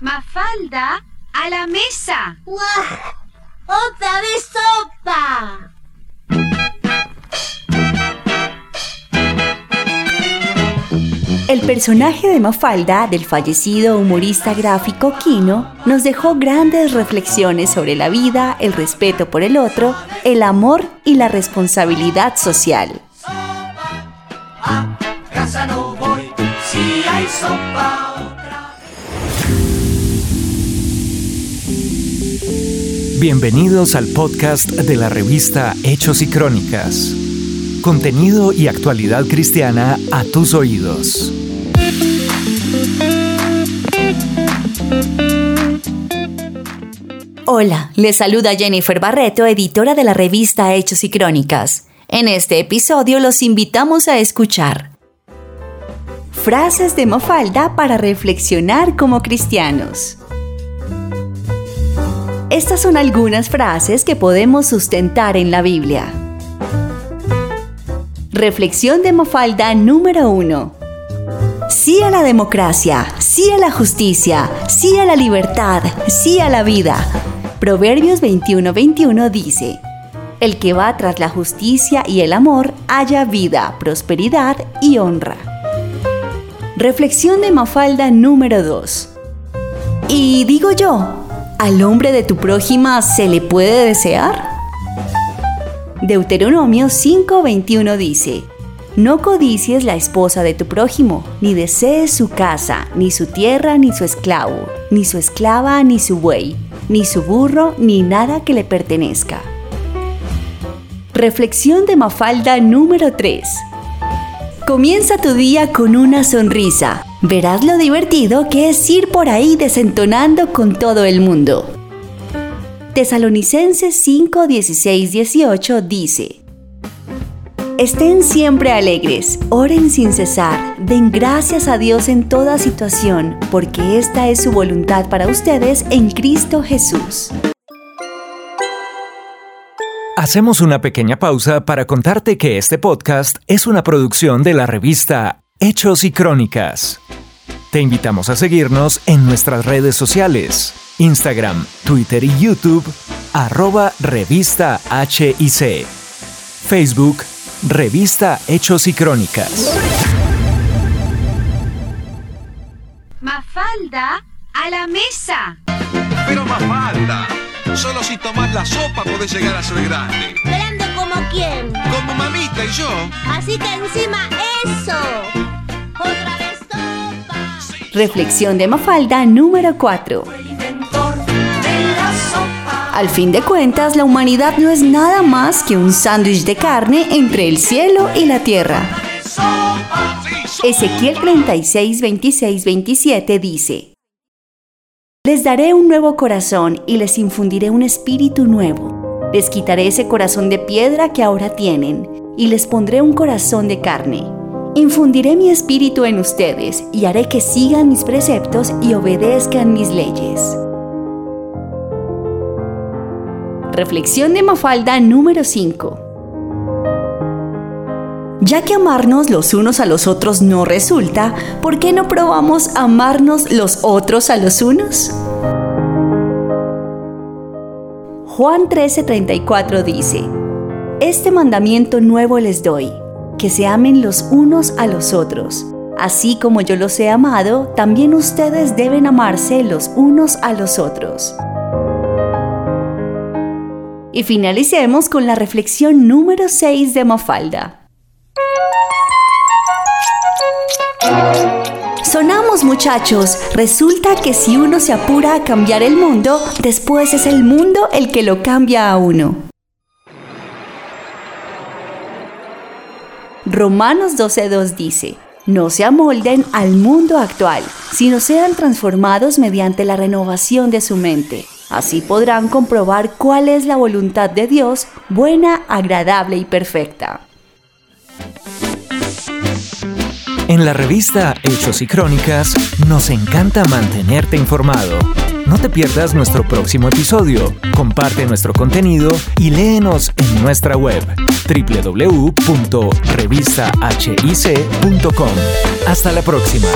Mafalda, a la mesa. ¡Otra vez sopa! El personaje de Mafalda, del fallecido humorista gráfico Kino, nos dejó grandes reflexiones sobre la vida, el respeto por el otro, el amor y la responsabilidad social. A casa no voy si hay sopa otra. Bienvenidos al podcast de la revista Hechos y Crónicas. Contenido y actualidad cristiana a tus oídos. Hola, les saluda Jennifer Barreto, editora de la revista Hechos y Crónicas. En este episodio los invitamos a escuchar frases de Mafalda para reflexionar como cristianos. Estas son algunas frases que podemos sustentar en la Biblia. Reflexión de Mafalda número 1. Sí a la democracia, sí a la justicia, sí a la libertad, sí a la vida. Proverbios 21:21 dice, El que va tras la justicia y el amor haya vida, prosperidad y honra. Reflexión de Mafalda número 2. Y digo yo, ¿al hombre de tu prójima se le puede desear? Deuteronomio 5:21 dice, No codicies la esposa de tu prójimo, ni desees su casa, ni su tierra, ni su esclavo, ni su esclava, ni su buey, ni su burro, ni nada que le pertenezca. Reflexión de Mafalda número 3. Comienza tu día con una sonrisa. Verás lo divertido que es ir por ahí desentonando con todo el mundo. Tesalonicenses 5, 16, 18 dice, Estén siempre alegres, oren sin cesar, den gracias a Dios en toda situación, porque esta es su voluntad para ustedes en Cristo Jesús. Hacemos una pequeña pausa para contarte que este podcast es una producción de la revista Hechos y Crónicas. Te invitamos a seguirnos en nuestras redes sociales, Instagram, Twitter y YouTube, arroba revista HIC, Facebook, revista Hechos y Crónicas. Mafalda, a la mesa. Pero más falta. Solo si tomás la sopa podés llegar a ser grande. ¿Grande como quién? Como mamita y yo. Así que encima eso. ¡Otra! Reflexión de Mafalda número 4. Inventor de la sopa. Al fin de cuentas, la humanidad no es nada más que un sándwich de carne entre el cielo y la tierra. Ezequiel 36, 26, 27 dice, Les daré un nuevo corazón y les infundiré un espíritu nuevo. Les quitaré ese corazón de piedra que ahora tienen y les pondré un corazón de carne. Infundiré mi espíritu en ustedes y haré que sigan mis preceptos y obedezcan mis leyes. Reflexión de Mafalda número 5. Ya que amarnos los unos a los otros no resulta, ¿por qué no probamos amarnos los otros a los unos? Juan 13:34 dice, Este mandamiento nuevo les doy, que se amen los unos a los otros. Así como yo los he amado, también ustedes deben amarse los unos a los otros. Y finalicemos con la reflexión número 6 de Mafalda. Sonamos muchachos, resulta que si uno se apura a cambiar el mundo, después es el mundo el que lo cambia a uno. Romanos 12.2 dice, no se amolden al mundo actual, sino sean transformados mediante la renovación de su mente. Así podrán comprobar cuál es la voluntad de Dios, buena, agradable y perfecta. En la revista Hechos y Crónicas nos encanta mantenerte informado. No te pierdas nuestro próximo episodio, comparte nuestro contenido y léenos en nuestra web www.revistahic.com. Hasta la próxima.